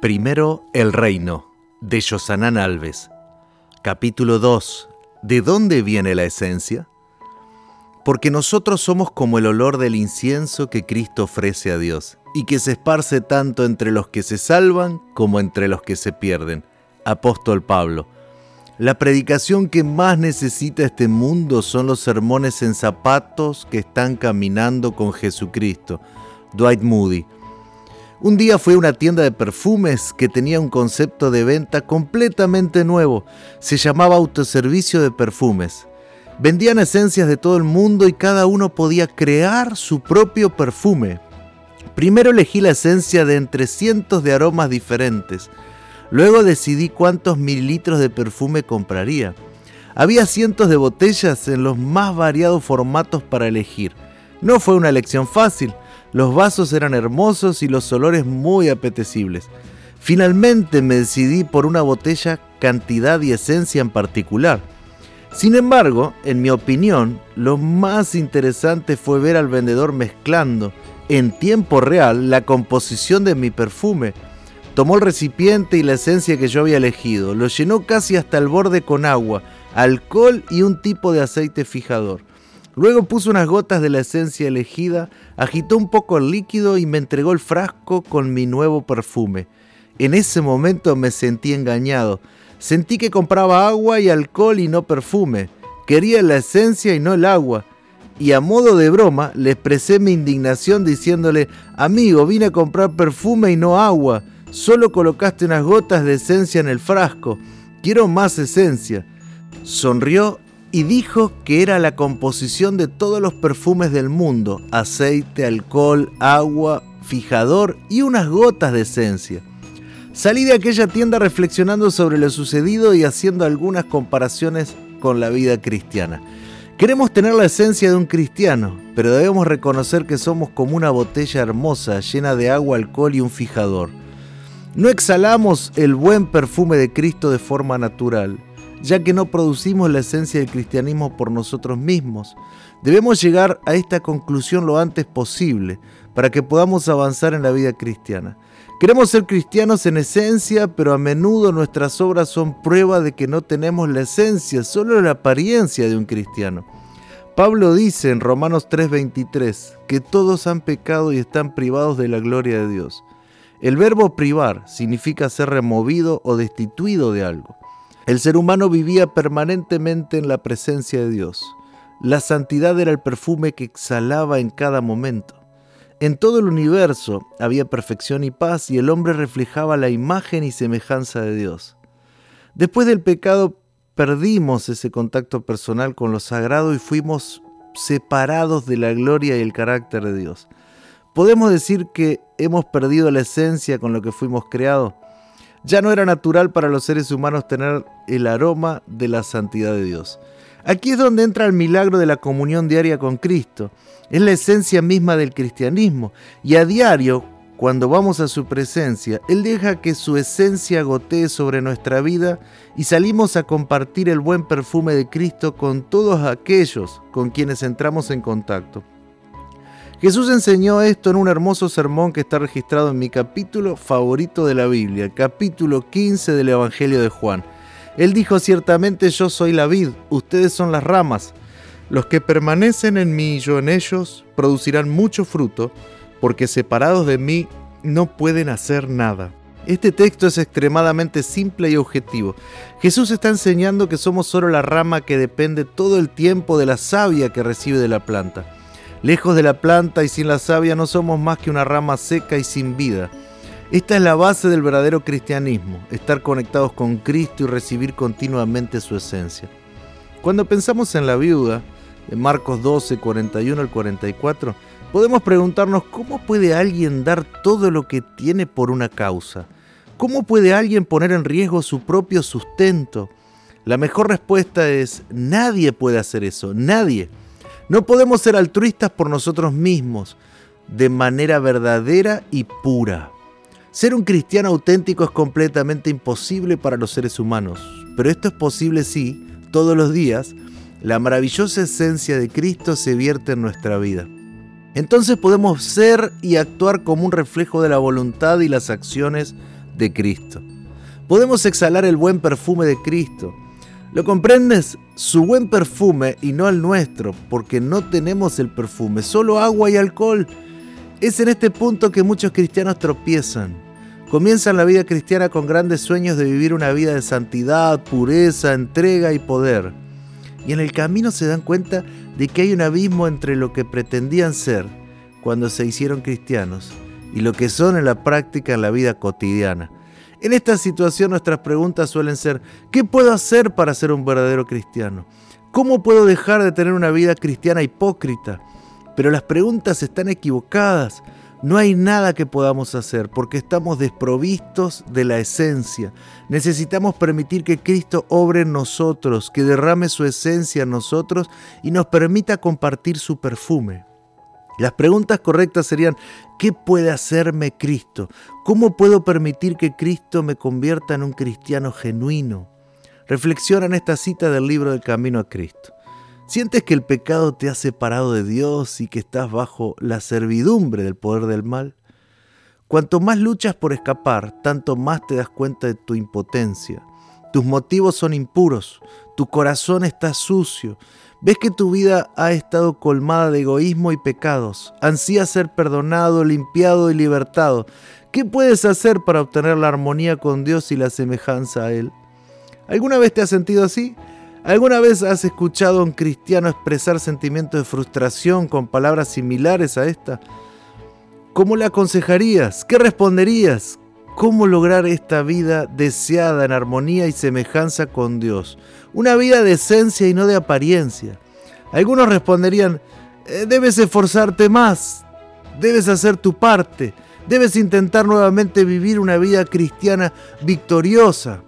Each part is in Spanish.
Primero el reino, de Yosanán Alves. Capítulo 2. ¿De dónde viene la esencia? Porque nosotros somos como el olor del incienso que Cristo ofrece a Dios, y que se esparce tanto entre los que se salvan como entre los que se pierden. Apóstol Pablo. La predicación que más necesita este mundo son los sermones en zapatos que están caminando con Jesucristo. Dwight Moody. Un día fui a una tienda de perfumes que tenía un concepto de venta completamente nuevo. Se llamaba autoservicio de perfumes. Vendían esencias de todo el mundo y cada uno podía crear su propio perfume. Primero elegí la esencia de entre cientos de aromas diferentes. Luego decidí cuántos mililitros de perfume compraría. Había cientos de botellas en los más variados formatos para elegir. No fue una elección fácil. Los vasos eran hermosos y los olores muy apetecibles. Finalmente me decidí por una botella, cantidad y esencia en particular. Sin embargo, en mi opinión, lo más interesante fue ver al vendedor mezclando en tiempo real la composición de mi perfume. Tomó el recipiente y la esencia que yo había elegido, lo llenó casi hasta el borde con agua, alcohol y un tipo de aceite fijador. Luego puso unas gotas de la esencia elegida, agitó un poco el líquido y me entregó el frasco con mi nuevo perfume. En ese momento me sentí engañado. Sentí que compraba agua y alcohol y no perfume. Quería la esencia y no el agua. Y a modo de broma le expresé mi indignación diciéndole, amigo, vine a comprar perfume y no agua. Solo colocaste unas gotas de esencia en el frasco. Quiero más esencia. Sonrió y dijo que era la composición de todos los perfumes del mundo, aceite, alcohol, agua, fijador y unas gotas de esencia. Salí de aquella tienda reflexionando sobre lo sucedido y haciendo algunas comparaciones con la vida cristiana. Queremos tener la esencia de un cristiano, pero debemos reconocer que somos como una botella hermosa llena de agua, alcohol y un fijador. No exhalamos el buen perfume de Cristo de forma natural ya que no producimos la esencia del cristianismo por nosotros mismos. Debemos llegar a esta conclusión lo antes posible para que podamos avanzar en la vida cristiana. Queremos ser cristianos en esencia, pero a menudo nuestras obras son prueba de que no tenemos la esencia, solo la apariencia de un cristiano. Pablo dice en Romanos 3:23 que todos han pecado y están privados de la gloria de Dios. El verbo privar significa ser removido o destituido de algo. El ser humano vivía permanentemente en la presencia de Dios. La santidad era el perfume que exhalaba en cada momento. En todo el universo había perfección y paz y el hombre reflejaba la imagen y semejanza de Dios. Después del pecado perdimos ese contacto personal con lo sagrado y fuimos separados de la gloria y el carácter de Dios. ¿Podemos decir que hemos perdido la esencia con lo que fuimos creados? Ya no era natural para los seres humanos tener el aroma de la santidad de Dios. Aquí es donde entra el milagro de la comunión diaria con Cristo. Es la esencia misma del cristianismo. Y a diario, cuando vamos a su presencia, Él deja que su esencia gotee sobre nuestra vida y salimos a compartir el buen perfume de Cristo con todos aquellos con quienes entramos en contacto. Jesús enseñó esto en un hermoso sermón que está registrado en mi capítulo favorito de la Biblia, capítulo 15 del Evangelio de Juan. Él dijo ciertamente yo soy la vid, ustedes son las ramas. Los que permanecen en mí y yo en ellos producirán mucho fruto, porque separados de mí no pueden hacer nada. Este texto es extremadamente simple y objetivo. Jesús está enseñando que somos solo la rama que depende todo el tiempo de la savia que recibe de la planta. Lejos de la planta y sin la savia no somos más que una rama seca y sin vida. Esta es la base del verdadero cristianismo, estar conectados con Cristo y recibir continuamente su esencia. Cuando pensamos en la viuda, en Marcos 12, 41 al 44, podemos preguntarnos cómo puede alguien dar todo lo que tiene por una causa. ¿Cómo puede alguien poner en riesgo su propio sustento? La mejor respuesta es, nadie puede hacer eso, nadie. No podemos ser altruistas por nosotros mismos, de manera verdadera y pura. Ser un cristiano auténtico es completamente imposible para los seres humanos, pero esto es posible si, todos los días, la maravillosa esencia de Cristo se vierte en nuestra vida. Entonces podemos ser y actuar como un reflejo de la voluntad y las acciones de Cristo. Podemos exhalar el buen perfume de Cristo. ¿Lo comprendes? Su buen perfume y no el nuestro, porque no tenemos el perfume, solo agua y alcohol. Es en este punto que muchos cristianos tropiezan. Comienzan la vida cristiana con grandes sueños de vivir una vida de santidad, pureza, entrega y poder. Y en el camino se dan cuenta de que hay un abismo entre lo que pretendían ser cuando se hicieron cristianos y lo que son en la práctica en la vida cotidiana. En esta situación nuestras preguntas suelen ser, ¿qué puedo hacer para ser un verdadero cristiano? ¿Cómo puedo dejar de tener una vida cristiana hipócrita? Pero las preguntas están equivocadas. No hay nada que podamos hacer porque estamos desprovistos de la esencia. Necesitamos permitir que Cristo obre en nosotros, que derrame su esencia en nosotros y nos permita compartir su perfume. Las preguntas correctas serían, ¿qué puede hacerme Cristo? ¿Cómo puedo permitir que Cristo me convierta en un cristiano genuino? Reflexiona en esta cita del libro del Camino a Cristo. ¿Sientes que el pecado te ha separado de Dios y que estás bajo la servidumbre del poder del mal? Cuanto más luchas por escapar, tanto más te das cuenta de tu impotencia. Tus motivos son impuros, tu corazón está sucio, ves que tu vida ha estado colmada de egoísmo y pecados, ansías ser perdonado, limpiado y libertado. ¿Qué puedes hacer para obtener la armonía con Dios y la semejanza a Él? ¿Alguna vez te has sentido así? ¿Alguna vez has escuchado a un cristiano expresar sentimientos de frustración con palabras similares a esta? ¿Cómo le aconsejarías? ¿Qué responderías? ¿Cómo lograr esta vida deseada en armonía y semejanza con Dios? Una vida de esencia y no de apariencia. Algunos responderían, eh, debes esforzarte más, debes hacer tu parte, debes intentar nuevamente vivir una vida cristiana victoriosa.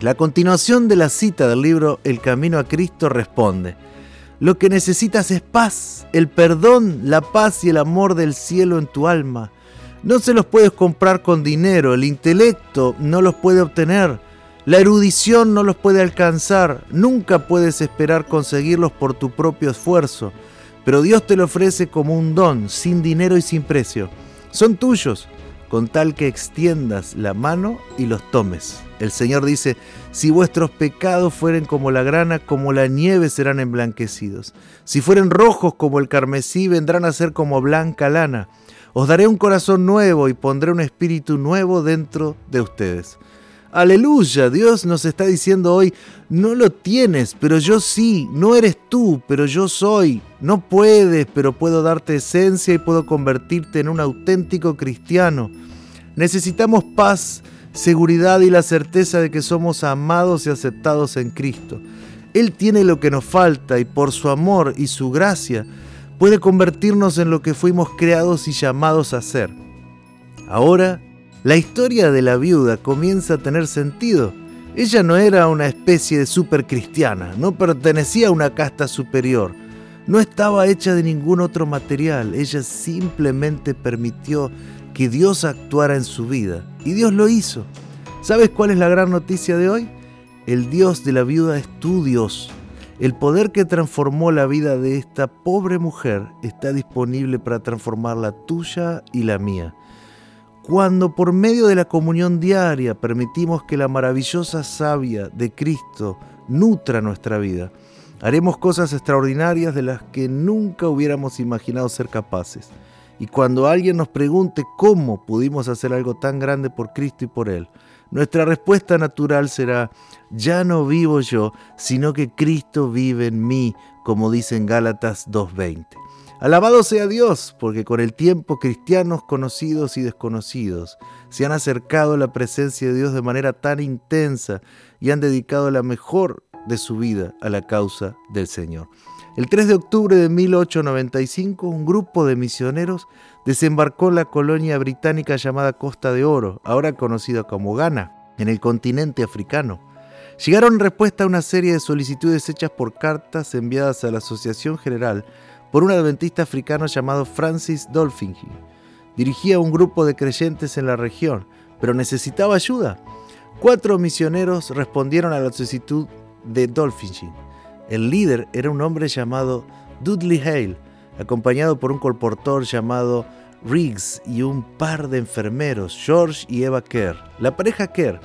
La continuación de la cita del libro El Camino a Cristo responde, lo que necesitas es paz, el perdón, la paz y el amor del cielo en tu alma. No se los puedes comprar con dinero, el intelecto no los puede obtener, la erudición no los puede alcanzar, nunca puedes esperar conseguirlos por tu propio esfuerzo, pero Dios te lo ofrece como un don, sin dinero y sin precio. Son tuyos, con tal que extiendas la mano y los tomes. El Señor dice, si vuestros pecados fueren como la grana, como la nieve serán emblanquecidos. Si fueren rojos como el carmesí, vendrán a ser como blanca lana. Os daré un corazón nuevo y pondré un espíritu nuevo dentro de ustedes. Aleluya, Dios nos está diciendo hoy, no lo tienes, pero yo sí, no eres tú, pero yo soy, no puedes, pero puedo darte esencia y puedo convertirte en un auténtico cristiano. Necesitamos paz, seguridad y la certeza de que somos amados y aceptados en Cristo. Él tiene lo que nos falta y por su amor y su gracia puede convertirnos en lo que fuimos creados y llamados a ser. Ahora, la historia de la viuda comienza a tener sentido. Ella no era una especie de supercristiana, no pertenecía a una casta superior, no estaba hecha de ningún otro material, ella simplemente permitió que Dios actuara en su vida y Dios lo hizo. ¿Sabes cuál es la gran noticia de hoy? El Dios de la viuda es tu Dios. El poder que transformó la vida de esta pobre mujer está disponible para transformar la tuya y la mía. Cuando por medio de la comunión diaria permitimos que la maravillosa savia de Cristo nutra nuestra vida, haremos cosas extraordinarias de las que nunca hubiéramos imaginado ser capaces. Y cuando alguien nos pregunte cómo pudimos hacer algo tan grande por Cristo y por Él, nuestra respuesta natural será, ya no vivo yo, sino que Cristo vive en mí, como dice en Gálatas 2.20. Alabado sea Dios, porque con el tiempo cristianos conocidos y desconocidos se han acercado a la presencia de Dios de manera tan intensa y han dedicado la mejor de su vida a la causa del Señor. El 3 de octubre de 1895, un grupo de misioneros desembarcó en la colonia británica llamada Costa de Oro, ahora conocida como Ghana, en el continente africano. Llegaron en respuesta a una serie de solicitudes hechas por cartas enviadas a la Asociación General por un adventista africano llamado Francis Dolphingy. Dirigía un grupo de creyentes en la región, pero necesitaba ayuda. Cuatro misioneros respondieron a la solicitud de Dolphingy. El líder era un hombre llamado Dudley Hale, acompañado por un colportor llamado Riggs y un par de enfermeros, George y Eva Kerr. La pareja Kerr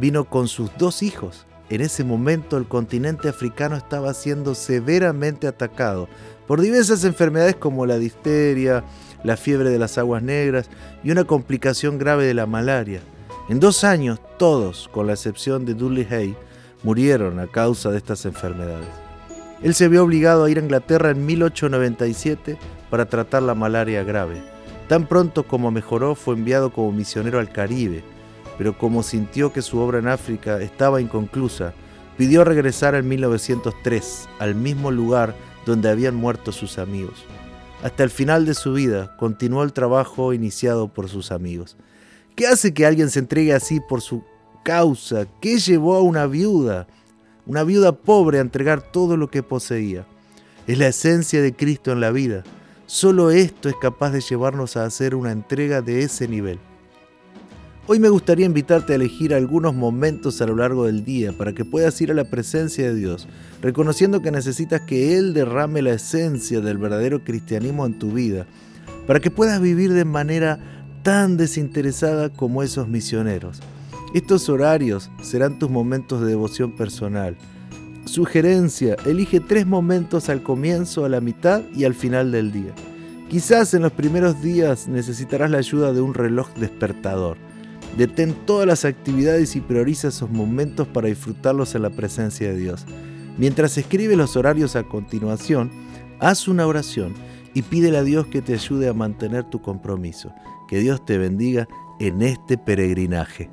vino con sus dos hijos. En ese momento el continente africano estaba siendo severamente atacado por diversas enfermedades como la difteria, la fiebre de las aguas negras y una complicación grave de la malaria. En dos años, todos, con la excepción de Dudley Hay, murieron a causa de estas enfermedades. Él se vio obligado a ir a Inglaterra en 1897 para tratar la malaria grave. Tan pronto como mejoró fue enviado como misionero al Caribe, pero como sintió que su obra en África estaba inconclusa, pidió regresar en 1903 al mismo lugar donde habían muerto sus amigos. Hasta el final de su vida continuó el trabajo iniciado por sus amigos. ¿Qué hace que alguien se entregue así por su causa? ¿Qué llevó a una viuda, una viuda pobre, a entregar todo lo que poseía? Es la esencia de Cristo en la vida. Solo esto es capaz de llevarnos a hacer una entrega de ese nivel. Hoy me gustaría invitarte a elegir algunos momentos a lo largo del día para que puedas ir a la presencia de Dios, reconociendo que necesitas que Él derrame la esencia del verdadero cristianismo en tu vida, para que puedas vivir de manera tan desinteresada como esos misioneros. Estos horarios serán tus momentos de devoción personal. Sugerencia, elige tres momentos al comienzo, a la mitad y al final del día. Quizás en los primeros días necesitarás la ayuda de un reloj despertador. Detén todas las actividades y prioriza esos momentos para disfrutarlos en la presencia de Dios. Mientras escribe los horarios a continuación, haz una oración y pídele a Dios que te ayude a mantener tu compromiso. Que Dios te bendiga en este peregrinaje.